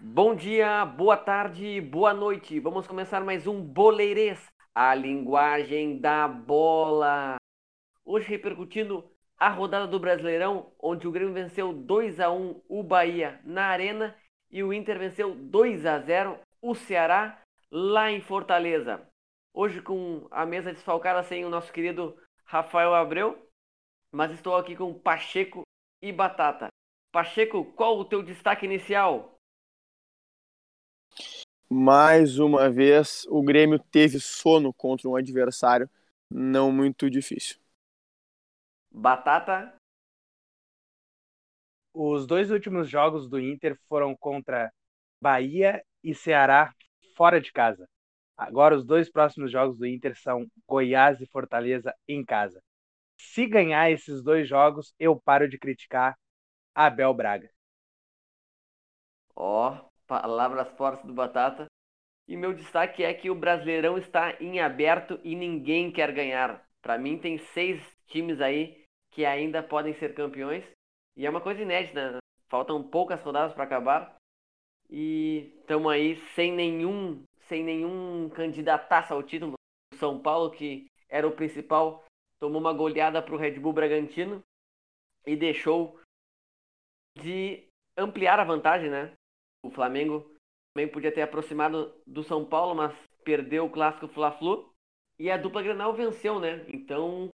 Bom dia, boa tarde, boa noite. Vamos começar mais um Boleirês, a linguagem da bola. Hoje repercutindo a rodada do Brasileirão, onde o Grêmio venceu 2 a 1 o Bahia na Arena e o Inter venceu 2 a 0 o Ceará lá em Fortaleza. Hoje com a mesa desfalcada sem o nosso querido Rafael Abreu, mas estou aqui com Pacheco e Batata. Pacheco, qual o teu destaque inicial? Mais uma vez, o Grêmio teve sono contra um adversário não muito difícil. Batata. Os dois últimos jogos do Inter foram contra Bahia e Ceará fora de casa. Agora os dois próximos jogos do Inter são Goiás e Fortaleza em casa. Se ganhar esses dois jogos, eu paro de criticar Abel Braga. Ó, oh, palavras fortes do Batata. E meu destaque é que o Brasileirão está em aberto e ninguém quer ganhar. Para mim, tem seis times aí que ainda podem ser campeões. E é uma coisa inédita. Né? Faltam poucas rodadas para acabar. E estamos aí sem nenhum, sem nenhum candidataço ao título. O São Paulo, que era o principal, tomou uma goleada para o Red Bull Bragantino e deixou de ampliar a vantagem, né? O Flamengo também podia ter aproximado do São Paulo, mas perdeu o clássico Fla-Flu. E a dupla Grenal venceu, né? Então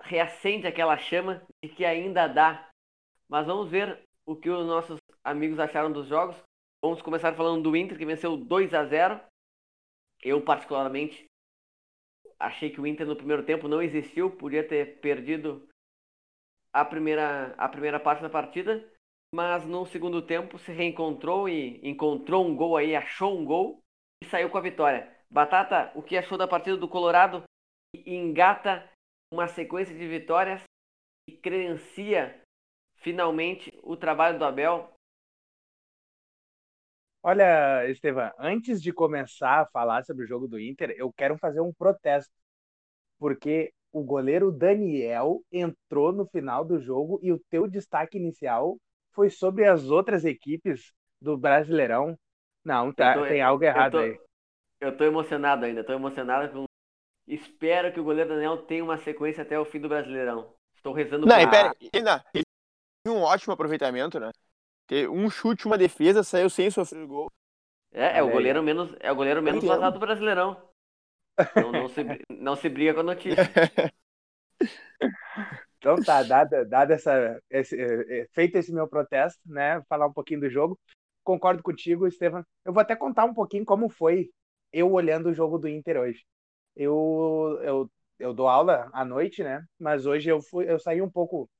reacende aquela chama de que ainda dá. Mas vamos ver o que os nossos amigos acharam dos jogos. Vamos começar falando do Inter, que venceu 2 a 0 Eu, particularmente, achei que o Inter no primeiro tempo não existiu, podia ter perdido a primeira, a primeira parte da partida mas no segundo tempo se reencontrou e encontrou um gol aí, achou um gol e saiu com a vitória. Batata, o que achou da partida do Colorado? Engata uma sequência de vitórias e credencia finalmente o trabalho do Abel. Olha, Estevam, antes de começar a falar sobre o jogo do Inter, eu quero fazer um protesto. Porque o goleiro Daniel entrou no final do jogo e o teu destaque inicial foi sobre as outras equipes do Brasileirão. Não, tá, tô, tem algo errado eu tô, aí. Eu tô emocionado ainda, tô emocionado com. Espero que o goleiro Daniel tenha uma sequência até o fim do Brasileirão. Estou rezando Não, pra... pera, ele teve um ótimo aproveitamento, né? Teve um chute, uma defesa, saiu sem sofrer gol. É, é o goleiro menos, é o goleiro menos vazado do Brasileirão. Não, não, se, não se briga com a notícia. Então tá, dado, dado essa, esse, é, é, feito esse meu protesto, né, falar um pouquinho do jogo, concordo contigo, Estevam. Eu vou até contar um pouquinho como foi eu olhando o jogo do Inter hoje. Eu, eu, eu dou aula à noite, né, mas hoje eu, fui, eu saí um pouco,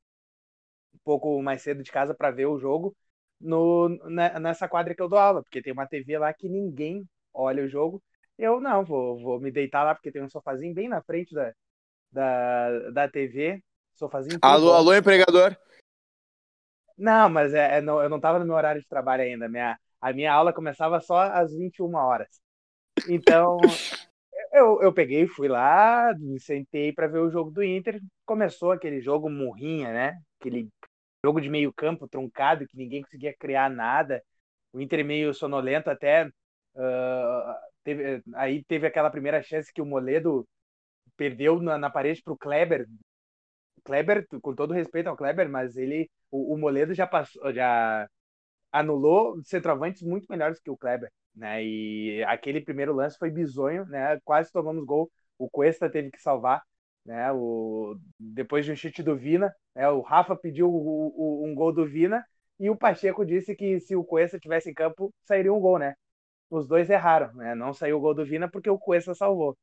pouco mais cedo de casa para ver o jogo no, nessa quadra que eu dou aula, porque tem uma TV lá que ninguém olha o jogo. Eu não, vou, vou me deitar lá, porque tem um sofazinho bem na frente da, da, da TV, sofazinho. Alô, alô, empregador. Não, mas é, é, não, eu não estava no meu horário de trabalho ainda. Minha, a minha aula começava só às 21 horas. Então, eu, eu peguei, fui lá, me sentei para ver o jogo do Inter. Começou aquele jogo murrinha, né? Aquele jogo de meio campo truncado, que ninguém conseguia criar nada. O Inter meio sonolento até. Uh, teve, aí teve aquela primeira chance que o Moledo perdeu na, na parede para o Kleber, Kleber, com todo respeito ao Kleber, mas ele, o, o Moledo já passou, já anulou centroavantes muito melhores que o Kleber, né? E aquele primeiro lance foi bizonho, né? Quase tomamos gol. O Cuesta teve que salvar, né? O depois de um chute do Vina, né? O Rafa pediu o, o, um gol do Vina e o Pacheco disse que se o Cuesta tivesse em campo sairia um gol, né? Os dois erraram, né? Não saiu o gol do Vina porque o Cuesta salvou.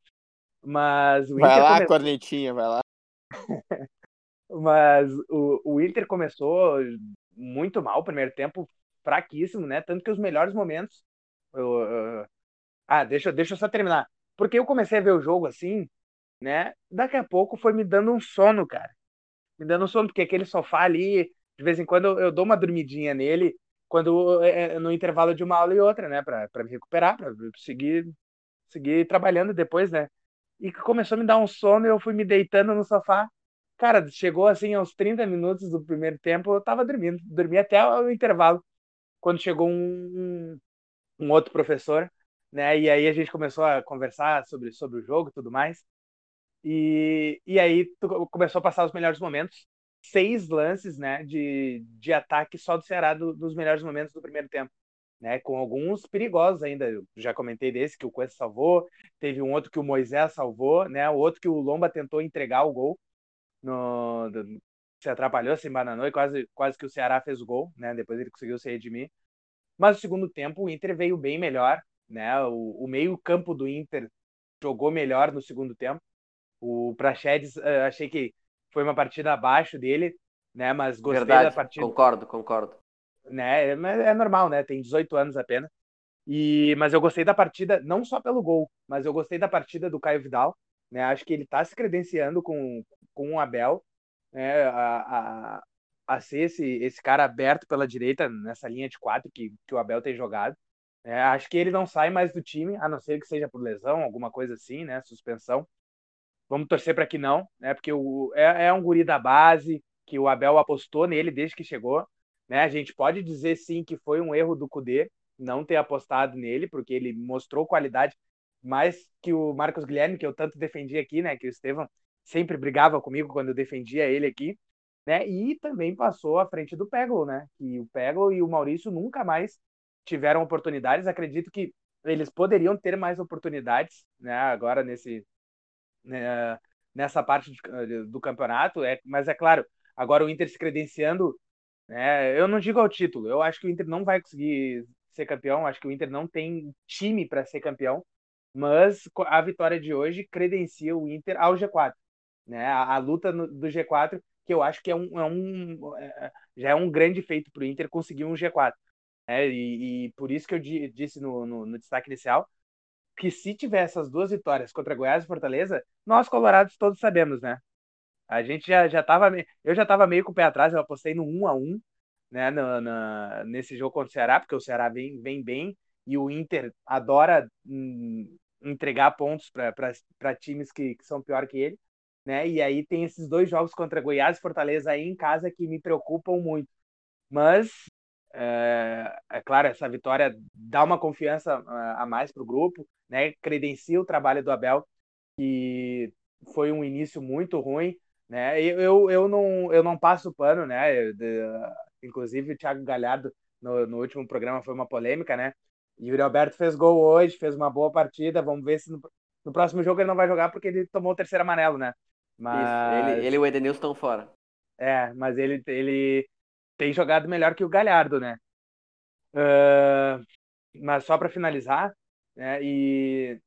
Mas o vai Inter lá, começou... cornetinha, vai lá. Mas o, o Inter começou muito mal o primeiro tempo, fraquíssimo, né? Tanto que os melhores momentos. Eu, eu... Ah, deixa, deixa eu só terminar. Porque eu comecei a ver o jogo assim, né? Daqui a pouco foi me dando um sono, cara. Me dando um sono, porque aquele sofá ali, de vez em quando eu, dou uma dormidinha nele, quando é, no intervalo de uma aula e outra, né, para me recuperar, para seguir seguir trabalhando depois, né? E começou a me dar um sono e eu fui me deitando no sofá. Cara, chegou assim aos 30 minutos do primeiro tempo, eu tava dormindo, dormi até o intervalo. Quando chegou um, um, um outro professor, né? E aí a gente começou a conversar sobre, sobre o jogo e tudo mais. E, e aí começou a passar os melhores momentos. Seis lances né, de, de ataque só do Ceará do, dos melhores momentos do primeiro tempo. Né, com alguns perigosos ainda. Eu já comentei desse que o Cuesta salvou, teve um outro que o Moisés salvou, né, o outro que o Lomba tentou entregar o gol, no, do, se atrapalhou, se embananou e quase, quase que o Ceará fez o gol, né, depois ele conseguiu se redimir. Mas no segundo tempo o Inter veio bem melhor, né, o, o meio campo do Inter jogou melhor no segundo tempo, o Praxedes, uh, achei que foi uma partida abaixo dele, né? Mas gostei Verdade, da partida. Concordo, concordo. Né? É, é normal, né? Tem 18 anos apenas. E, mas eu gostei da partida, não só pelo gol, mas eu gostei da partida do Caio Vidal. Né? Acho que ele está se credenciando com, com o Abel né? a, a, a ser esse, esse cara aberto pela direita nessa linha de quatro que, que o Abel tem jogado. É, acho que ele não sai mais do time, a não ser que seja por lesão, alguma coisa assim, né? Suspensão. Vamos torcer para que não, né? Porque o, é, é um guri da base, que o Abel apostou nele desde que chegou. Né? A gente pode dizer sim que foi um erro do Cudê não ter apostado nele, porque ele mostrou qualidade mais que o Marcos Guilherme, que eu tanto defendi aqui, né? Que o Estevam sempre brigava comigo quando eu defendia ele aqui, né? E também passou à frente do Pego, né? Que o Pego e o Maurício nunca mais tiveram oportunidades. Acredito que eles poderiam ter mais oportunidades, né? Agora nesse né, nessa parte de, do campeonato. É, mas é claro, agora o Inter se credenciando, né, eu não digo ao título, eu acho que o Inter não vai conseguir ser campeão, acho que o Inter não tem time para ser campeão, mas a vitória de hoje credencia o Inter ao G4. Né, a, a luta no, do G4, que eu acho que é um, é um é, já é um grande feito para o Inter conseguir um G4. Né, e, e, por isso que eu disse no, no, no destaque inicial que se tiver essas duas vitórias contra Goiás e Fortaleza, nós colorados todos sabemos, né? A gente já, já tava, eu já estava meio com o pé atrás, eu apostei no 1 a 1 né, no, no, nesse jogo contra o Ceará, porque o Ceará vem, vem bem e o Inter adora hum, entregar pontos para times que, que são pior que ele, né? E aí tem esses dois jogos contra Goiás e Fortaleza aí em casa que me preocupam muito. Mas é, é claro, essa vitória dá uma confiança a mais para o grupo, né? Credencia o trabalho do Abel, que foi um início muito ruim, né? Eu, eu, não, eu não passo pano, né? De, inclusive o Thiago Galhardo no, no último programa foi uma polêmica, né? E o Yuri Alberto fez gol hoje, fez uma boa partida. Vamos ver se no, no próximo jogo ele não vai jogar porque ele tomou o terceiro amarelo, né? Mas... Isso, ele, ele e o Edenilson estão fora. É, mas ele, ele tem jogado melhor que o Galhardo, né? Uh, mas só para finalizar, né, e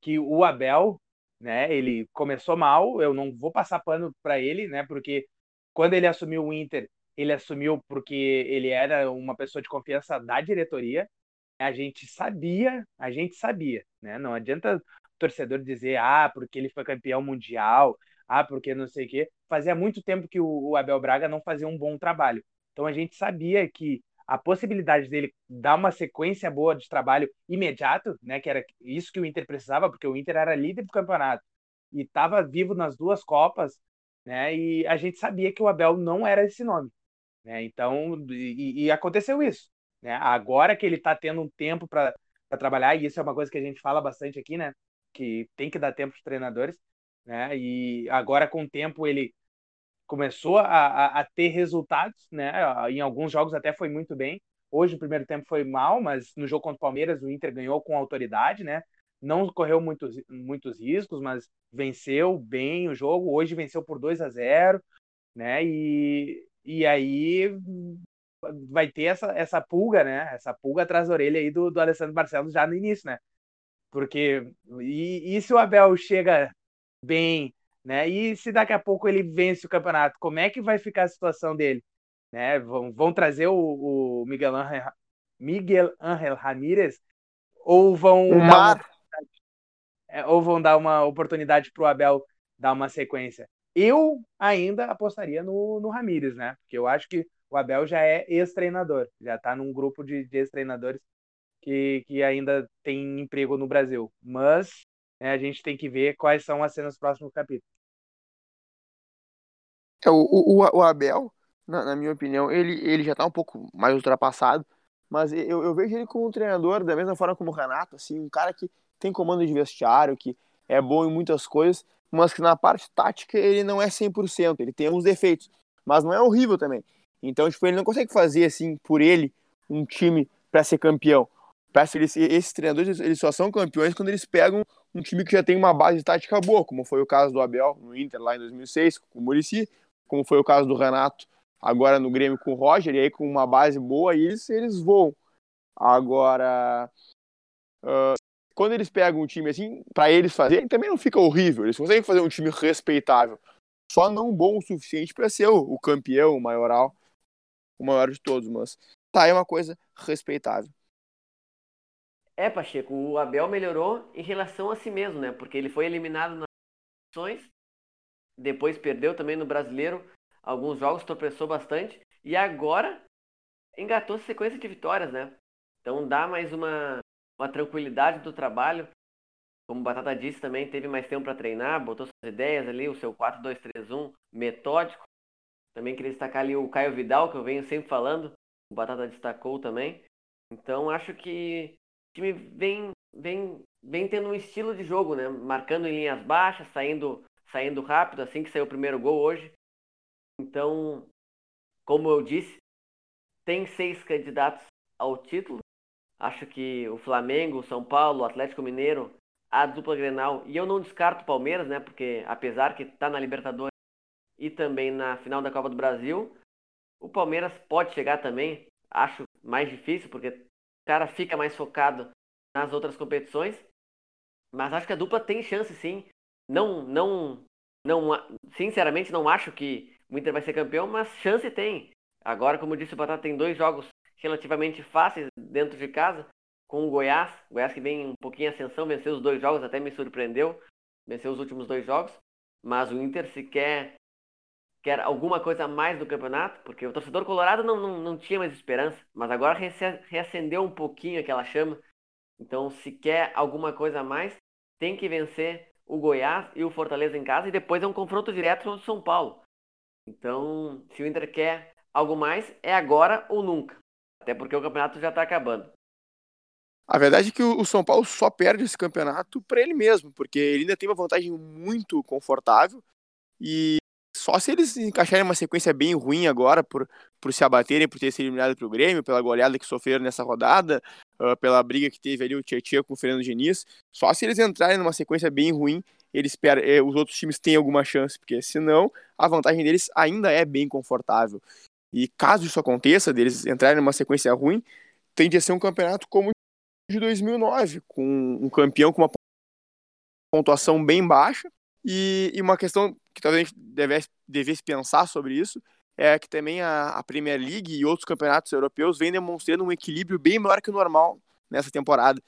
que o Abel, né, ele começou mal, eu não vou passar pano para ele, né, porque quando ele assumiu o Inter, ele assumiu porque ele era uma pessoa de confiança da diretoria. A gente sabia, a gente sabia, né? Não adianta o torcedor dizer, ah, porque ele foi campeão mundial, ah, porque não sei o quê. Fazia muito tempo que o Abel Braga não fazia um bom trabalho. Então a gente sabia que a possibilidade dele dar uma sequência boa de trabalho imediato, né, que era isso que o Inter precisava, porque o Inter era líder do campeonato e estava vivo nas duas copas, né, e a gente sabia que o Abel não era esse nome, né, então e, e aconteceu isso, né, agora que ele está tendo um tempo para trabalhar e isso é uma coisa que a gente fala bastante aqui, né, que tem que dar tempo para os treinadores, né, e agora com o tempo ele começou a, a, a, ter resultados, né? Em alguns jogos até foi muito bem. Hoje o primeiro tempo foi mal, mas no jogo contra o Palmeiras o Inter ganhou com autoridade, né? Não correu muitos, muitos riscos, mas venceu bem o jogo. Hoje venceu por 2 a 0, né? E, e aí vai ter essa, essa pulga, né? Essa pulga atrás da orelha aí do, do Alessandro Barcelos já no início, né? Porque e, e se o Abel chega bem né? E se daqui a pouco ele vence o campeonato, como é que vai ficar a situação dele? Né? Vão, vão trazer o, o Miguel, Angel, Miguel Angel Ramírez ou vão dar uma, é, ou vão dar uma oportunidade para o Abel dar uma sequência? Eu ainda apostaria no, no Ramírez, né? Porque eu acho que o Abel já é ex-treinador, já está num grupo de, de ex-treinadores que, que ainda tem emprego no Brasil. Mas né, a gente tem que ver quais são as cenas dos próximos capítulos. É, o, o, o Abel, na, na, minha opinião, ele, ele já está um pouco mais ultrapassado, mas eu, eu vejo ele como um treinador da mesma forma como o Renato, assim, um cara que tem comando de vestiário, que é bom em muitas coisas, mas que na parte tática ele não é 100%, ele tem alguns defeitos, mas não é horrível também. Então, tipo, ele não consegue fazer, assim, por ele, um time para ser campeão. Parece que esses treinadores eles só são campeões quando eles pegam um time que já tem uma base tática boa, como foi o caso do Abel no Inter lá em 2006 com o Murici, como foi o caso do Renato agora no Grêmio com o Roger, e aí com uma base boa eles, eles voam. Agora, uh, quando eles pegam um time assim, para eles fazerem, também não fica horrível. Eles conseguem fazer um time respeitável. Só não bom o suficiente para ser o, o, campeão, o maioral, o maior de todos, mas tá, é uma coisa respeitável. É, Pacheco, o Abel melhorou em relação a si mesmo, né? Porque ele foi eliminado nas eleições, depois perdeu também no Brasileiro, alguns jogos tropeçou bastante, e agora engatou sequência de vitórias, né? Então dá mais uma uma tranquilidade do trabalho. Como o Batata disse também, teve mais tempo para treinar, botou suas ideias ali, o seu 4-2-3-1 metódico. Também queria destacar ali o Caio Vidal, que eu venho sempre falando. O Batata destacou também. Então acho que o time vem, vem, vem tendo um estilo de jogo, né? Marcando em linhas baixas, saindo, saindo rápido, assim que saiu o primeiro gol hoje. Então, como eu disse, tem seis candidatos ao título. Acho que o Flamengo, o São Paulo, o Atlético Mineiro, a dupla Grenal, e eu não descarto o Palmeiras, né? Porque apesar que está na Libertadores e também na final da Copa do Brasil, o Palmeiras pode chegar também. Acho mais difícil, porque cara fica mais focado nas outras competições. Mas acho que a dupla tem chance sim. Não, não, não, sinceramente não acho que o Inter vai ser campeão, mas chance tem. Agora, como disse o Batata, tem dois jogos relativamente fáceis dentro de casa, com o Goiás. O Goiás que vem um pouquinho em ascensão, venceu os dois jogos, até me surpreendeu. Venceu os últimos dois jogos. Mas o Inter se quer, quer alguma coisa a mais do campeonato, porque o torcedor colorado não, não, não tinha mais esperança. Mas agora reacendeu um pouquinho aquela chama. Então, se quer alguma coisa a mais, tem que vencer o Goiás e o Fortaleza em casa. E depois é um confronto direto com o São Paulo. Então, se o Inter quer algo mais, é agora ou nunca. Até porque o campeonato já está acabando. A verdade é que o São Paulo só perde esse campeonato para ele mesmo, porque ele ainda tem uma vantagem muito confortável e só se eles encaixarem uma sequência bem ruim agora por, por se abaterem, por ter sido eliminado pelo Grêmio, pela goleada que sofreram nessa rodada, uh, pela briga que teve ali o Tietchan com o Fernando Diniz, só se eles entrarem numa sequência bem ruim, eles eh, os outros times têm alguma chance, porque senão a vantagem deles ainda é bem confortável. E caso isso aconteça, deles entrarem numa sequência ruim, tende a ser um campeonato como de 2009, com um campeão com uma pontuação bem baixa. E, e uma questão que talvez devesse, devesse pensar sobre isso é que também a, a, Premier League e outros campeonatos europeus vêm demonstrando um equilíbrio bem maior que o normal nessa temporada.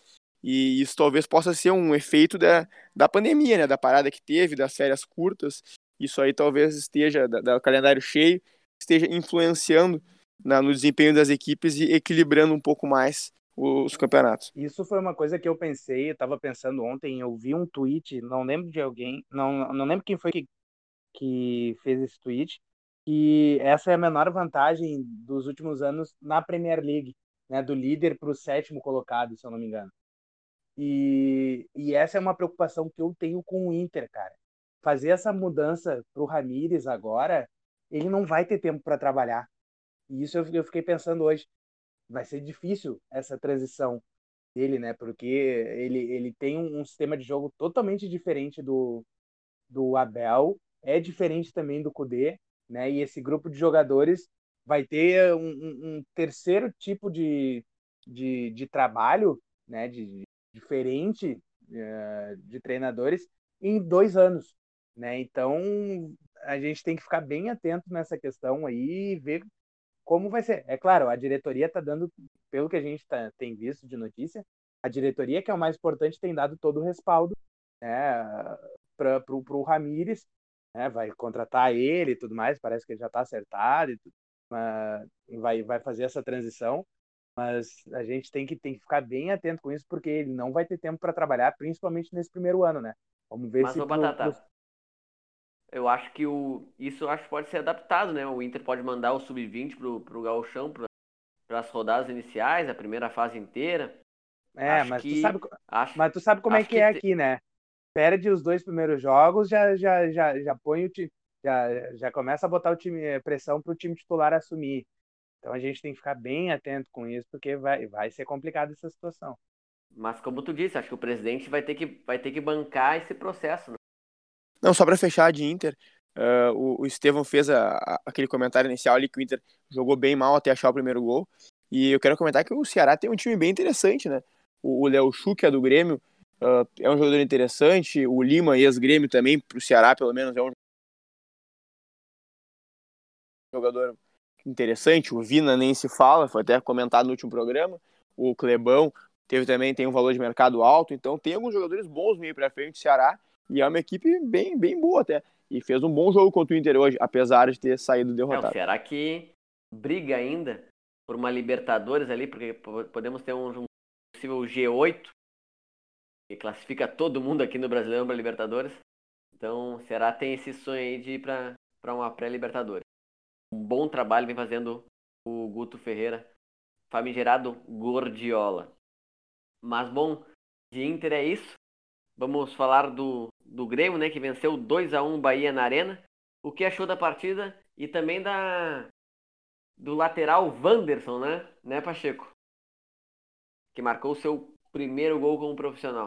E isso talvez possa ser um efeito da, da pandemia, né? Da parada que teve, das férias curtas. Isso aí talvez esteja, do calendário cheio, esteja influenciando na, no desempenho das equipes e equilibrando um pouco mais os campeonatos. Isso foi uma coisa que eu pensei, eu estava pensando ontem, eu vi um tweet, não lembro de alguém, não, não lembro quem foi que, que fez esse tweet, e essa é a menor vantagem dos últimos anos na Premier League, né, do líder para o sétimo colocado, se eu não me engano. E, e essa é uma preocupação que eu tenho com o Inter, cara. Fazer essa mudança para o Ramires agora ele não vai ter tempo para trabalhar. E isso eu, eu fiquei pensando hoje. Vai ser difícil essa transição dele, né? Porque ele, ele tem um, um sistema de jogo totalmente diferente do, do Abel, é diferente também do Kudê, né? E esse grupo de jogadores vai ter um, um, terceiro tipo de, de, de, trabalho, né? De, de diferente uh, de treinadores em dois anos, né? Então a gente tem que ficar bem atento nessa questão aí e ver como vai ser. É claro, a diretoria está dando, pelo que a gente tá, tem visto de notícia, a diretoria, que é o mais importante, tem dado todo o respaldo né, para o Ramires, né, vai contratar ele e tudo mais, parece que ele já está acertado. E tudo. vai, vai fazer essa transição, mas a gente tem que, tem que ficar bem atento com isso, porque ele não vai ter tempo para trabalhar, principalmente nesse primeiro ano, né? Vamos ver mas, se. Mas, Batata, pro... eu acho que o, isso acho que pode ser adaptado, né? O Inter pode mandar o sub-20 pro, pro Gauchão, para as rodadas iniciais, a primeira fase inteira. É, mas, que, tu sabe, acho, mas tu sabe como é que, que é te... aqui, né? Perde os dois primeiros jogos, já, já, já, já põe o time. Já, já começa a botar o time pressão para o time titular assumir. Então a gente tem que ficar bem atento com isso, porque vai, vai ser complicado essa situação. Mas como tu disse, acho que o presidente vai ter que, vai ter que bancar esse processo. Né? Não, só para fechar de Inter, uh, o, o Estevão fez a, a, aquele comentário inicial ali que o Inter jogou bem mal até achar o primeiro gol. E eu quero comentar que o Ceará tem um time bem interessante, né? O Léo Chu, que é do Grêmio, uh, é um jogador interessante. O Lima, ex-Grêmio também, para o Ceará, pelo menos, é um jogador interessante. O Vina nem se fala, foi até comentado no último programa. O Clebão teve também tem um valor de mercado alto, então tem alguns jogadores bons meio para frente do Ceará e é uma equipe bem, bem boa até. E fez um bom jogo contra o Inter hoje, apesar de ter saído derrotado. É, o Ceará que briga ainda por uma Libertadores ali, porque podemos ter um, um possível G8 que classifica todo mundo aqui no Brasileirão para Libertadores. Então, o Ceará tem esse sonho aí de ir para uma pré-Libertadores. Um bom trabalho vem fazendo o Guto Ferreira, famigerado Gordiola. Mas bom, de Inter é isso. Vamos falar do, do Grêmio, né, que venceu 2 a 1 Bahia na Arena. O que achou da partida e também da do lateral Wanderson, né? Né, Pacheco? Que marcou o seu primeiro gol como profissional.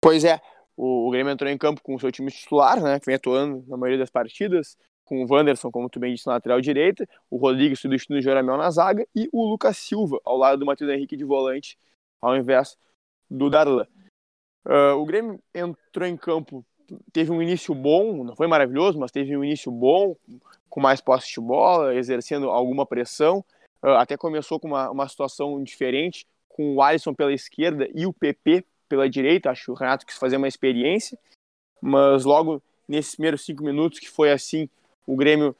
Pois é, o, o Grêmio entrou em campo com o seu time titular, né? Que vem atuando na maioria das partidas, com o Wanderson, como tu bem disse, na lateral direita, o Rodrigues substituindo o Joramel na zaga e o Lucas Silva ao lado do Matheus Henrique de volante, ao invés do Darlan. Uh, o Grêmio entrou em campo, teve um início bom, não foi maravilhoso, mas teve um início bom, com mais posse de bola, exercendo alguma pressão. Uh, até começou com uma, uma situação diferente, com o Alisson pela esquerda e o PP pela direita. Acho que o Renato quis fazer uma experiência, mas logo nesses primeiros cinco minutos, que foi assim, o Grêmio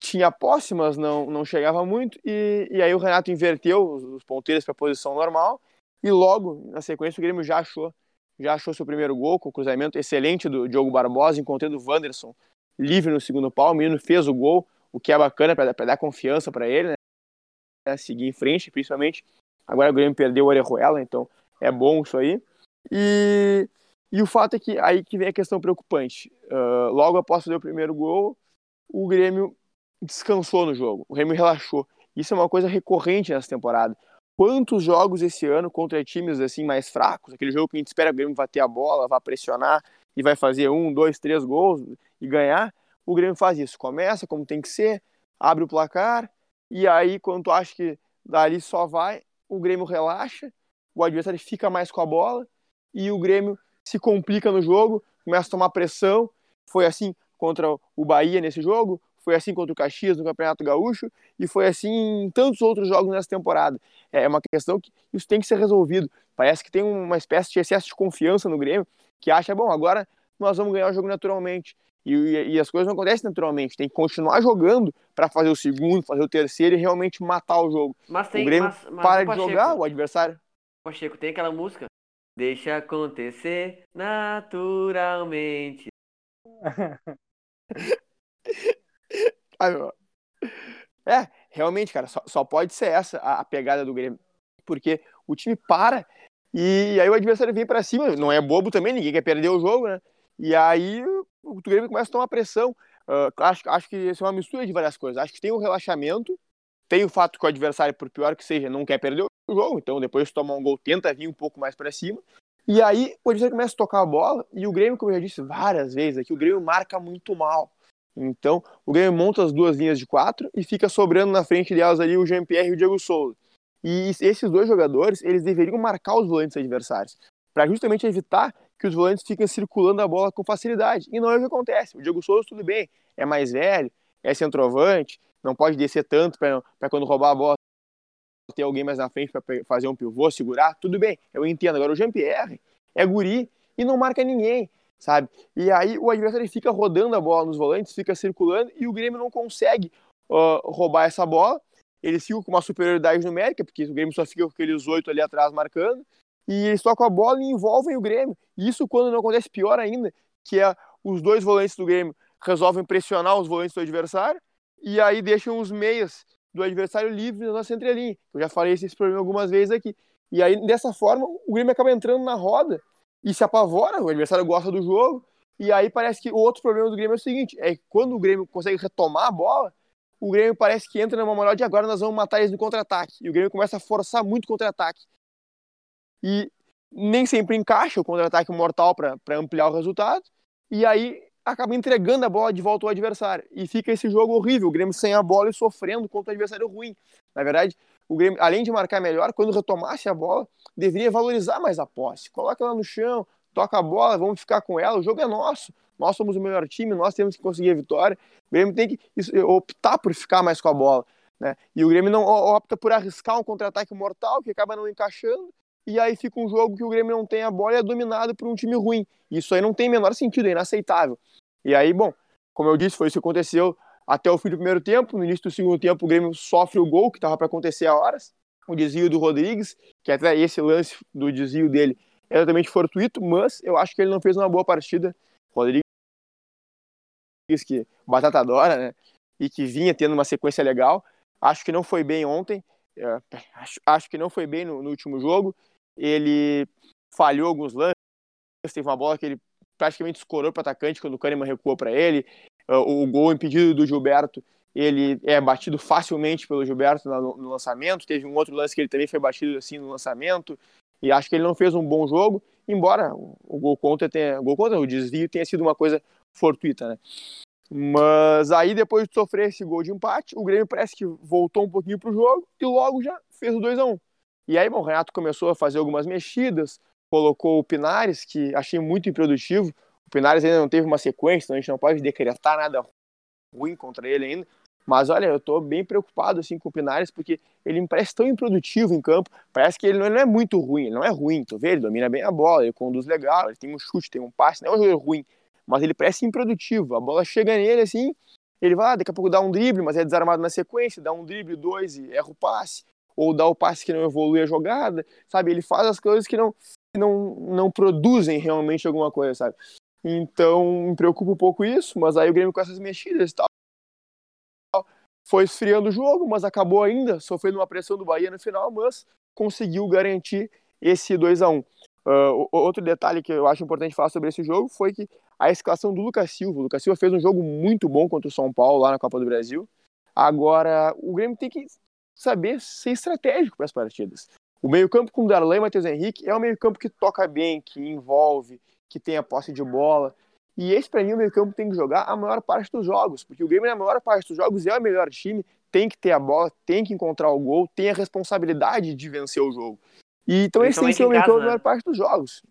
tinha posse, mas não, não chegava muito. E, e aí o Renato inverteu os, os ponteiros para a posição normal. E logo, na sequência, o Grêmio já achou já achou seu primeiro gol com o cruzamento excelente do Diogo Barbosa, encontrando o Wanderson livre no segundo pau, o menino fez o gol, o que é bacana para dar confiança para ele, né? Seguir em frente, principalmente. Agora o Grêmio perdeu o Orejuela, então é bom isso aí. E, e o fato é que aí que vem a questão preocupante. Uh, logo após fazer o primeiro gol, o Grêmio descansou no jogo, o Grêmio relaxou. Isso é uma coisa recorrente nessa temporada. Quantos jogos esse ano contra times assim mais fracos, aquele jogo que a gente espera o Grêmio bater a bola, vai pressionar e vai fazer um, dois, três gols, e ganhar, o Grêmio faz isso. Começa como tem que ser, abre o placar, e aí, quando tu acha que dali só vai, o Grêmio relaxa, o adversário fica mais com a bola, e o Grêmio se complica no jogo, começa a tomar pressão. Foi assim contra o Bahia nesse jogo, foi assim contra o Caxias no Campeonato Gaúcho, e foi assim em tantos outros jogos nessa temporada. É uma questão que isso tem que ser resolvido. Parece que tem uma espécie de excesso de confiança no Grêmio, que acha, bom, agora nós vamos ganhar o jogo naturalmente. E, e, as coisas não acontecem naturalmente. Tem que continuar jogando para fazer o segundo, fazer o terceiro e realmente matar o jogo. Mas tem, o Grêmio mas, mas para o de jogar o adversário. Pacheco, tem aquela música. Deixa acontecer naturalmente. é, realmente, cara, só, só pode ser essa a, a, pegada do Grêmio. Porque o time para e aí o adversário vem para cima. Não é bobo também, ninguém quer perder o jogo, né? E aí o Grêmio começa a tomar pressão. Uh, acho, acho que isso é uma mistura de várias coisas. Acho que tem o relaxamento, tem o fato que o adversário, por pior que seja, não quer perder o jogo, então depois de tomar um gol, tenta vir um pouco mais para cima. E aí o adversário começa a tocar a bola e o Grêmio, como eu já disse várias vezes aqui, o Grêmio marca muito mal. Então o Grêmio monta as duas linhas de quatro e fica sobrando na frente delas ali o Jean-Pierre e o Diego Souza. E esses dois jogadores, eles deveriam marcar os volantes adversários, para justamente evitar que os volantes fiquem circulando a bola com facilidade. E não é o que acontece. O Diego Souza, tudo bem, é mais velho, é centroavante, não pode descer tanto para quando roubar a bola ter alguém mais na frente para fazer um pivô, segurar, tudo bem, eu entendo. Agora o Jean-Pierre é guri e não marca ninguém. sabe? E aí o adversário fica rodando a bola nos volantes, fica circulando e o Grêmio não consegue uh, roubar essa bola. Eles ficam com uma superioridade numérica, porque o Grêmio só fica com aqueles oito ali atrás marcando, e eles tocam a bola e envolvem o Grêmio. E isso quando não acontece pior ainda, que é os dois volantes do Grêmio resolvem pressionar os volantes do adversário, e aí deixam os meias do adversário livres na nossa entrelinha. Eu já falei esse problema algumas vezes aqui. E aí, dessa forma, o Grêmio acaba entrando na roda e se apavora, o adversário gosta do jogo, e aí parece que o outro problema do Grêmio é o seguinte, é que quando o Grêmio consegue retomar a bola, o Grêmio parece que entra numa moral de agora nós vamos matar eles no contra-ataque, e o Grêmio começa a forçar muito contra-ataque. E nem sempre encaixa o contra-ataque mortal para ampliar o resultado, e aí acaba entregando a bola de volta ao adversário. E fica esse jogo horrível, o Grêmio sem a bola e sofrendo contra o adversário ruim. Na verdade, o Grêmio, além de marcar melhor, quando retomasse a bola, deveria valorizar mais a posse. Coloca ela no chão, toca a bola, vamos ficar com ela, o jogo é nosso. Nós somos o melhor time, nós temos que conseguir a vitória. O Grêmio tem que optar por ficar mais com a bola. Né? E o Grêmio não opta por arriscar um contra-ataque mortal, que acaba não encaixando, e aí fica um jogo que o Grêmio não tem a bola e é dominado por um time ruim. Isso aí não tem menor sentido, é inaceitável. E aí, bom, como eu disse, foi isso que aconteceu até o fim do primeiro tempo. No início do segundo tempo, o Grêmio sofre o gol que estava para acontecer a horas. O desvio do Rodrigues, que até esse lance do desvio dele é totalmente fortuito, mas eu acho que ele não fez uma boa partida. Rodrigues, que batata adora, né? E que vinha tendo uma sequência legal. Acho que não foi bem ontem. É, acho, acho, que não foi bem no, no último jogo. Ele falhou alguns lances. Teve uma bola que ele praticamente escorou para o atacante quando o Kahneman recuou para ele. Ah, o gol impedido do Gilberto, ele é batido facilmente pelo Gilberto no, lançamento. Teve um outro lance que ele também foi batido assim no lançamento. E acho que ele não fez um bom jogo, embora o gol contra tenha, o gol contra o desvio tenha sido uma coisa fortuita, né? Mas aí depois de sofrer esse gol de empate, o Grêmio parece que voltou um pouquinho pro jogo e logo já fez o 2 a 1. E aí, bom, o Renato começou a fazer algumas mexidas, colocou o Pinares, que achei muito improdutivo. O Pinares ainda não teve uma sequência, então a gente não pode decretar nada ruim contra ele ainda. Mas olha, eu estou bem preocupado assim com o Pinares, porque ele me parece tão improdutivo em campo. Parece que ele não é muito ruim, ele não é ruim, tu vê? Ele domina bem a bola, ele conduz legal, ele tem um chute, tem um passe, não é um jogador ruim, mas ele parece improdutivo. A bola chega nele assim, ele vai, daqui a pouco dá um drible, mas é desarmado na sequência, dá um drible, dois e erra o passe, ou dá o passe que não evolui a jogada, sabe? Ele faz as coisas que não, não, não produzem realmente alguma coisa, sabe? Então, me preocupa um pouco isso, mas aí o Grêmio com essas mexidas e tal, foi esfriando o jogo, mas acabou ainda sofrendo uma pressão do Bahia no final, mas conseguiu garantir esse 2 a 1 uh, Outro detalhe que eu acho importante falar sobre esse jogo foi que a escalação do Lucas Silva. O Lucas Silva fez um jogo muito bom contra o São Paulo lá na Copa do Brasil. Agora, o Grêmio tem que saber ser estratégico para as partidas. O meio-campo com Darlan e Matheus Henrique é um meio-campo que toca bem, que envolve, que tem a posse de bola. E esse, para mim, o meio-campo tem que jogar a maior parte dos jogos, porque o Grêmio, na maior parte dos jogos, é o melhor time, tem que ter a bola, tem que encontrar o gol, tem a responsabilidade de vencer o jogo. E, então, esse tem que ser o meio-campo na né? maior parte dos jogos,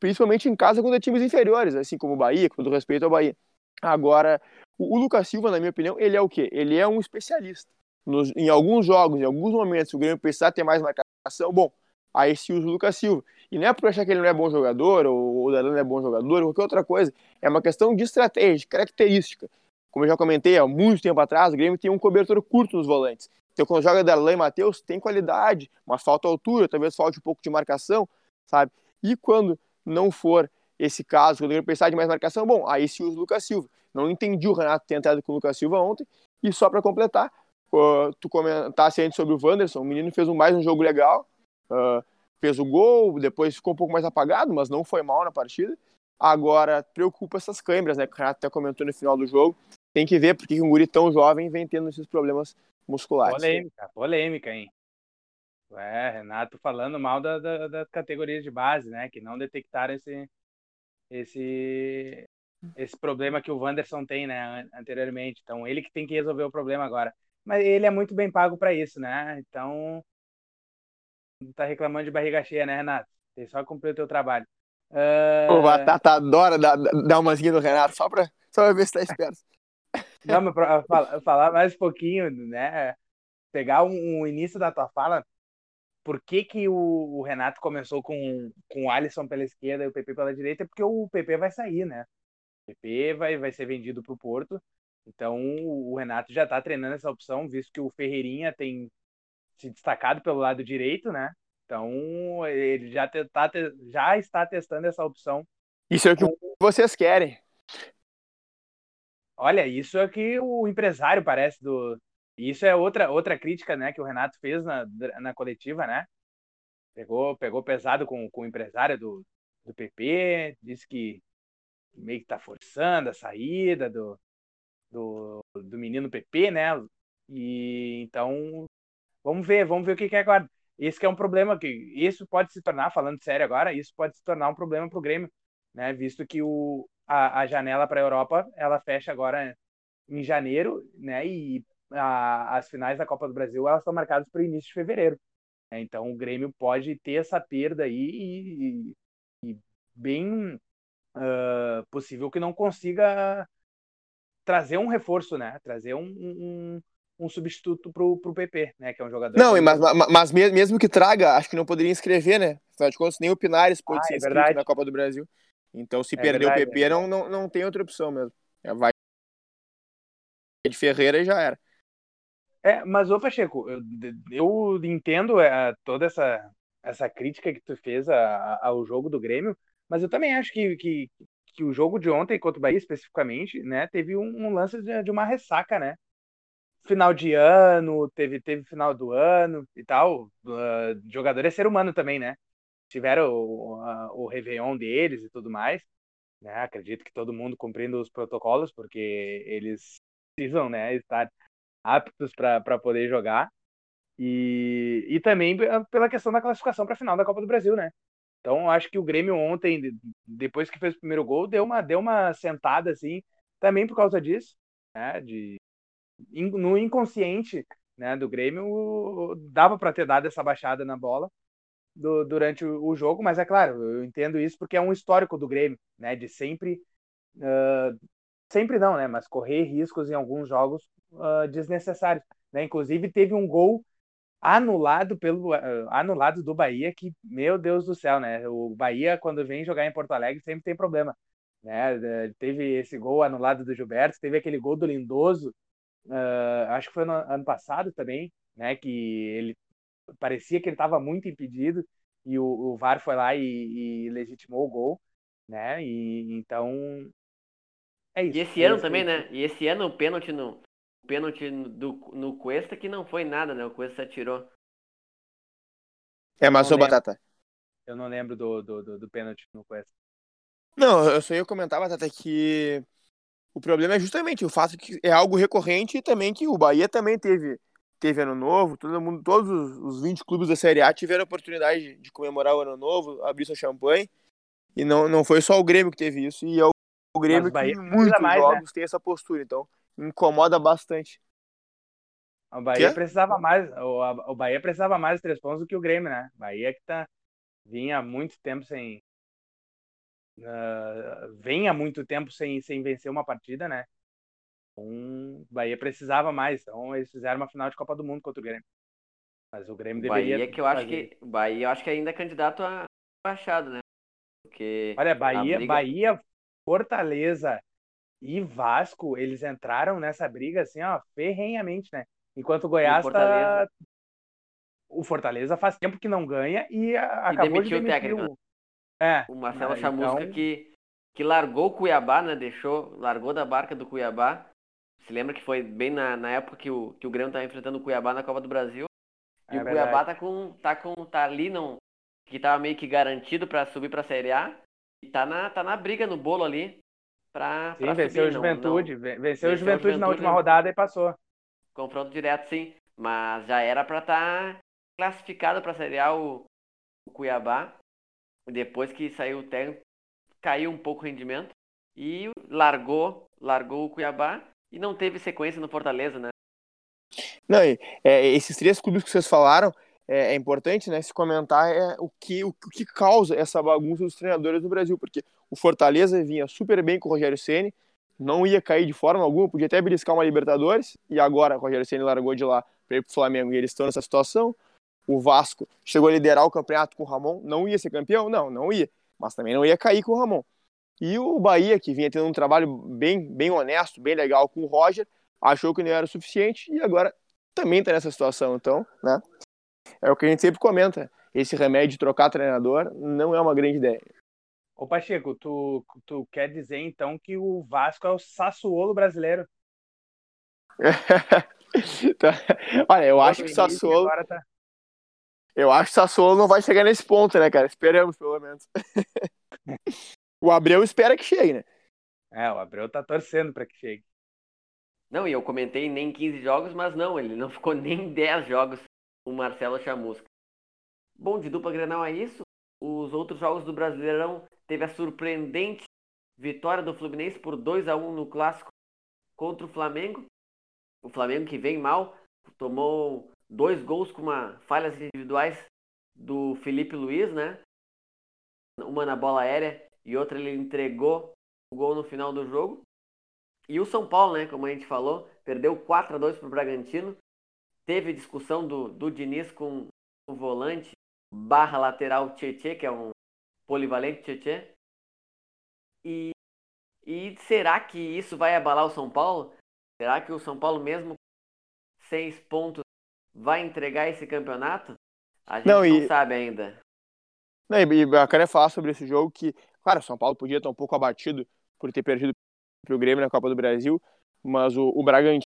principalmente em casa contra times inferiores, assim como o Bahia, com todo respeito ao Bahia. Agora, o, o Lucas Silva, na minha opinião, ele é o quê? Ele é um especialista. Nos, em alguns jogos, em alguns momentos, o Grêmio precisar ter mais marcação bom, aí se usa o Lucas Silva. E não é por achar que ele não é bom jogador, ou o Darlan é bom jogador, ou qualquer outra coisa. É uma questão de estratégia, de característica. Como eu já comentei há muito tempo atrás, o Grêmio tem um cobertor curto nos volantes. Então, quando joga Darlan e Matheus, tem qualidade, mas falta altura, talvez falte um pouco de marcação, sabe? E quando não for esse caso, quando ele precisar de mais marcação, bom, aí se usa o Lucas Silva. Não entendi o Renato ter entrado com o Lucas Silva ontem. E só para completar, Tu comentasse antes sobre o Wanderson, o menino fez um, mais um jogo legal, uh, fez o gol, depois ficou um pouco mais apagado, mas não foi mal na partida. Agora, preocupa essas câimbras, né, que o Renato até comentou no final do jogo. Tem que ver porque um guri tão jovem vem tendo esses problemas musculares. Polêmica, polêmica, hein? É, Renato falando mal da, da, das categorias de base, né, que não detectaram esse, esse, esse problema que o Wanderson tem, né, anteriormente. Então, ele que tem que resolver o problema agora. Mas ele é muito bem pago para isso, né? Então, não tá reclamando de barriga cheia, né, Renato? Tem só cumprir o teu trabalho. Uh... O Batata adora dar, dar umazinha no Renato, só pra, só pra ver se tá esperto. Não, mas pra falar mais um pouquinho, né? Pegar um, um, início da tua fala, por que, que o, o, Renato começou com, com o Alisson pela esquerda e o PP pela direita? Porque o PP vai sair, né? O PP vai, vai ser vendido para o Porto. Então o Renato já está treinando essa opção, visto que o Ferreirinha tem se destacado pelo lado direito, né? Então ele já, tá, já está testando essa opção. Isso é o que vocês querem. Olha, isso é que o empresário parece do, isso é outra, outra crítica né, que o Renato fez na, na coletiva, né? Pegou, pegou pesado com, com o empresário do, do PP, disse que meio que tá forçando a saída do, do, do menino PP, né? E então vamos ver, vamos ver o que, que é agora. Esse que é um problema que isso pode se tornar, falando sério agora, isso pode se tornar um problema para o Grêmio, né? Visto que o, a, a janela para a Europa ela fecha agora em janeiro, né? E a, as finais da Copa do Brasil elas estão marcadas para o início de fevereiro. Né? Então o Grêmio pode ter essa perda aí e, e bem uh, possível que não consiga trazer um reforço, né? Trazer um, um, um substituto pro, pro PP, né? Que é um jogador. Não, mas, mas, mesmo que traga, acho que não poderia inscrever, né? Afinal de contas, nem o Pinares pode ah, ser é inscrito verdade. na Copa do Brasil. Então, se é perder verdade, o PP, é não, não, não tem outra opção mesmo. É, vai de Ferreira e já era. É, mas ô Pacheco, eu, eu entendo é, toda essa, essa crítica que tu fez a, ao jogo do Grêmio, mas eu também acho que, que, que o jogo de ontem contra o Bahia especificamente, né, teve um, um lance de, de, uma ressaca, né? Final de ano, teve, teve final do ano e tal. Uh, jogador é ser humano também, né? Tiveram o, o, o Réveillon deles e tudo mais. Né? Acredito que todo mundo cumprindo os protocolos, porque eles precisam né, estar aptos para poder jogar. E, e também pela questão da classificação para a final da Copa do Brasil, né? Então, acho que o Grêmio ontem, depois que fez o primeiro gol, deu uma, deu uma sentada, assim, também por causa disso, né? De, no inconsciente né, do Grêmio, dava para ter dado essa baixada na bola do, durante o, jogo, mas é claro, eu entendo isso porque é um histórico do Grêmio, né? De sempre. Uh, sempre não, né? Mas correr riscos em alguns jogos uh, desnecessários. Né? Inclusive, teve um gol anulado pelo uh, anulado do Bahia que meu Deus do céu né? O Bahia quando vem jogar em Porto Alegre sempre tem problema né? Teve esse gol anulado do Gilberto teve aquele gol do Lindoso uh, acho que foi no ano passado também né? Que ele parecia que ele estava muito impedido e o, o VAR foi lá e, e, legitimou o gol né? E então é isso e esse ano também né? E esse ano o pênalti no pênalti do, no Cuesta que não foi nada, né? O Cuesta atirou. É, mas o Batata. Eu não lembro do, do, do, do pênalti no Cuesta. Não, eu só ia comentar, Batata, que o problema é justamente o fato que é algo recorrente e também que o Bahia também teve, teve ano novo, todo mundo, todos os 20 clubes da Série A tiveram a oportunidade de comemorar o ano novo, abrir sua champanhe. E não, não foi só o Grêmio que teve isso, e é o, o Grêmio que em muitos mais, né? jogos né? tem essa postura. Então, incomoda bastante. O Bahia que? precisava mais, o, o Bahia precisava mais de três pontos do que o Grêmio, né? Bahia que tá vinha há muito tempo sem uh, vem há muito tempo sem, sem vencer uma partida, né? Um, Bahia precisava mais, então eles fizeram uma final de Copa do Mundo contra o Grêmio. Mas o Grêmio deveria Bahia que eu acho que Bahia eu acho que ainda é candidato a baixado, né? Porque Olha, Bahia, briga... Bahia, Fortaleza e Vasco, eles entraram nessa briga assim, ó, ferrenhamente, né? Enquanto o Goiás o Fortaleza. tá. O Fortaleza faz tempo que não ganha e acabou e demitiu de demitir o técnico. O... É, o Marcelo Chamusca então... que, que largou o Cuiabá, né? Deixou, largou da barca do Cuiabá. Se lembra que foi bem na, na época que o, que o Grêmio estava enfrentando o Cuiabá na Copa do Brasil. E é o verdade. Cuiabá tá com, tá com. tá ali, não. Que tava meio que garantido para subir pra Série A. E tá na, tá na briga no bolo ali para Sim, venceu subir, o Juventude, não, não. venceu o Juventude na última rodada e passou. Confronto direto, sim, mas já era para estar tá classificado para Série A o, o Cuiabá. Depois que saiu o técnico, caiu um pouco o rendimento e largou, largou o Cuiabá e não teve sequência no Fortaleza, né? Não, é, esses três clubes que vocês falaram, é, é, importante né, se comentar é o que, o, o, que causa essa bagunça dos treinadores no Brasil, porque o Fortaleza vinha super bem com o Rogério Ceni, não ia cair de forma alguma, podia até beliscar uma Libertadores, e agora o Rogério Ceni largou de lá para ir para o Flamengo e eles estão nessa situação. o Vasco chegou a liderar o campeonato com o Ramon, não ia ser campeão? Não, não ia. Mas também não ia cair com o Ramon. E o Bahia, que vinha tendo um trabalho bem, bem honesto, bem legal com o Roger, achou que não era o suficiente e agora também está nessa situação. Então, né? É o que a gente sempre comenta. Esse remédio de trocar treinador não é uma grande ideia. Ô Pacheco, tu, tu quer dizer então que o Vasco é o Sassuolo brasileiro? Tá. Olha, eu acho que o Sassuolo. Tá... Eu acho que o Sassuolo não vai chegar nesse ponto, né, cara? Esperamos, pelo menos. o Abreu espera que chegue, né? É, o Abreu tá torcendo para que chegue. Não, e eu comentei nem 15 jogos, mas não, ele não ficou nem 10 jogos o Marcelo Chamusca. Bom, de dupla Grenal é isso. Os outros jogos do Brasileirão teve a surpreendente vitória do Fluminense por 2 a 1 no clássico contra o Flamengo. O Flamengo que vem mal, tomou dois gols com uma falhas individuais do Felipe Luiz, né? Uma na bola aérea e outra ele entregou o gol no final do jogo. E o São Paulo, né, como a gente falou, perdeu 4 a 2 para o Bragantino. Teve discussão do, do Diniz com o volante barra lateral Tietê, que é um polivalente Tietê. E, e será que isso vai abalar o São Paulo? Será que o São Paulo, mesmo seis pontos, vai entregar esse campeonato? A gente não, e... não sabe ainda. Não, e bacana é falar sobre esse jogo que, claro, o São Paulo podia estar um pouco abatido por ter perdido para o Grêmio na Copa do Brasil, mas o, o Bragantino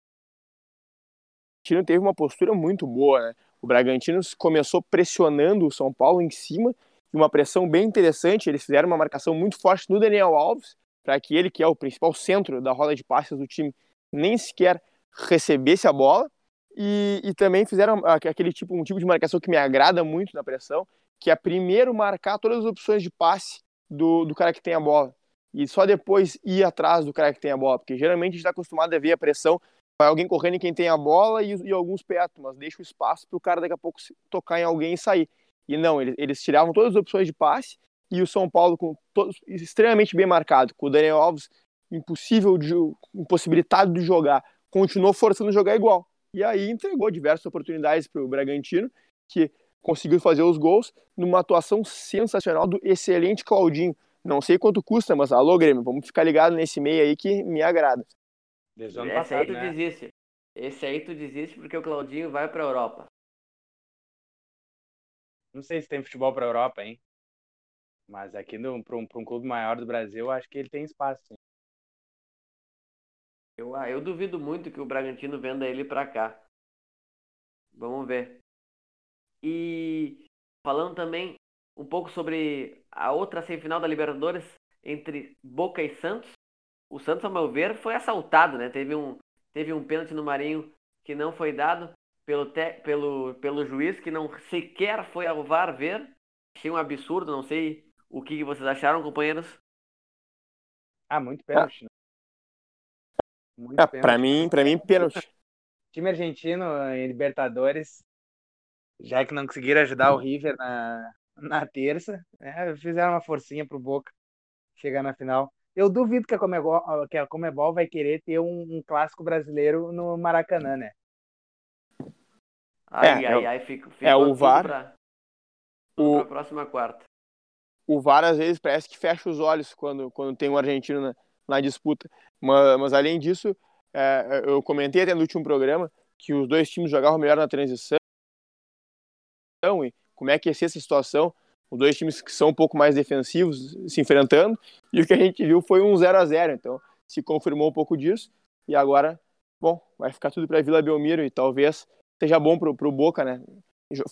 teve uma postura muito boa, né? O Bragantino começou pressionando o São Paulo em cima, uma pressão bem interessante. Eles fizeram uma marcação muito forte no Daniel Alves, para que ele, que é o principal centro da roda de passes do time, nem sequer recebesse a bola. E, e também fizeram aquele tipo, um tipo de marcação que me agrada muito na pressão, que é primeiro marcar todas as opções de passe do, do cara que tem a bola. E só depois ir atrás do cara que tem a bola. Porque geralmente a gente está acostumado a ver a pressão, vai alguém correndo em quem tem a bola e, e alguns perto, mas deixa o espaço para o cara daqui a pouco tocar em alguém e sair. E não, eles, eles tiravam todas as opções de passe e o São Paulo com todos, extremamente bem marcado, com o Daniel Alves impossível de, impossibilitado de jogar, continuou forçando jogar igual. E aí entregou diversas oportunidades para o Bragantino, que conseguiu fazer os gols numa atuação sensacional do excelente Claudinho. Não sei quanto custa, mas alô, Grêmio, vamos ficar ligado nesse meio aí que me agrada. Desde Esse passado, aí tu né? desiste. Esse aí tu desiste porque o Claudinho vai para a Europa. Não sei se tem futebol para a Europa, hein? Mas aqui para um, um clube maior do Brasil, acho que ele tem espaço. Sim. Eu, ah, eu duvido muito que o Bragantino venda ele para cá. Vamos ver. E falando também um pouco sobre a outra semifinal da Libertadores entre Boca e Santos. O Santos, ao meu ver, foi assaltado, né? Teve um, teve um pênalti no Marinho que não foi dado pelo, te, pelo, pelo juiz, que não sequer foi ao VAR ver. Achei um absurdo, não sei o que vocês acharam, companheiros. Ah, muito pênalti. Né? Muito é, para mim, para mim pênalti. Time argentino em Libertadores, já que não conseguiram ajudar o River na, na terça, né, fizeram uma forcinha pro Boca chegar na final. Eu duvido que a Comebol, que a Comebol vai querer ter um, um clássico brasileiro no Maracanã, né? Ai, é, ai, ai, fico, fico é o VAR. Pra, o, pra próxima quarta. O VAR às vezes parece que fecha os olhos quando, quando tem um argentino na, na disputa. Mas, mas além disso, é, eu comentei até no último programa que os dois times jogavam melhor na transição e como é que ia ser essa situação. Os dois times que são um pouco mais defensivos se enfrentando e o que a gente viu foi um 0 a 0 Então se confirmou um pouco disso e agora, bom, vai ficar tudo para Vila Belmiro e talvez seja bom para o Boca, né?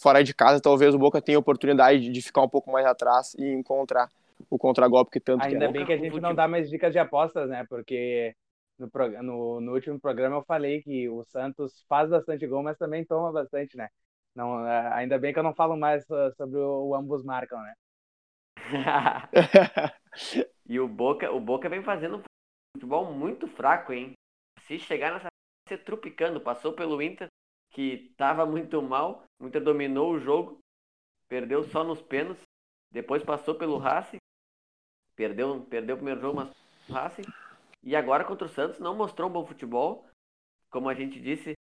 Fora de casa, talvez o Boca tenha oportunidade de ficar um pouco mais atrás e encontrar o contragolpe que tanto Ainda quer. bem que a gente não dá mais dicas de apostas, né? Porque no, no, no, último programa eu falei que o Santos faz bastante gol, mas também toma bastante, né? Não, é, ainda bem que eu não falo mais sobre o, o ambos marcam, né? e o Boca, o Boca vem fazendo um futebol muito fraco, hein? Se chegar nessa ser trupicando, passou pelo Inter, que estava muito mal, o Inter dominou o jogo, perdeu só nos pênaltis, depois passou pelo Racing, Perdeu, perdeu o primeiro jogo, mas Racing. E agora contra o Santos não mostrou um bom futebol. Como a gente disse,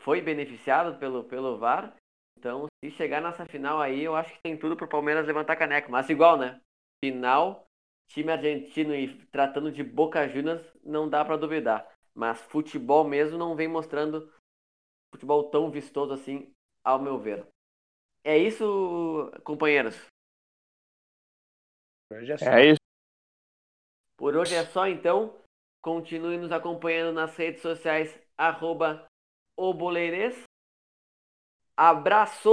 foi beneficiado pelo, pelo VAR. Então, se chegar nessa final aí, eu acho que tem tudo pro Palmeiras levantar caneco. Mas igual, né? Final, time argentino e tratando de Boca Juniors, não dá para duvidar. Mas futebol mesmo não vem mostrando futebol tão vistoso assim, ao meu ver. É isso, companheiros. Hoje é, só. É isso. Por hoje é só, então. Continue nos acompanhando nas redes sociais, arroba Abraço!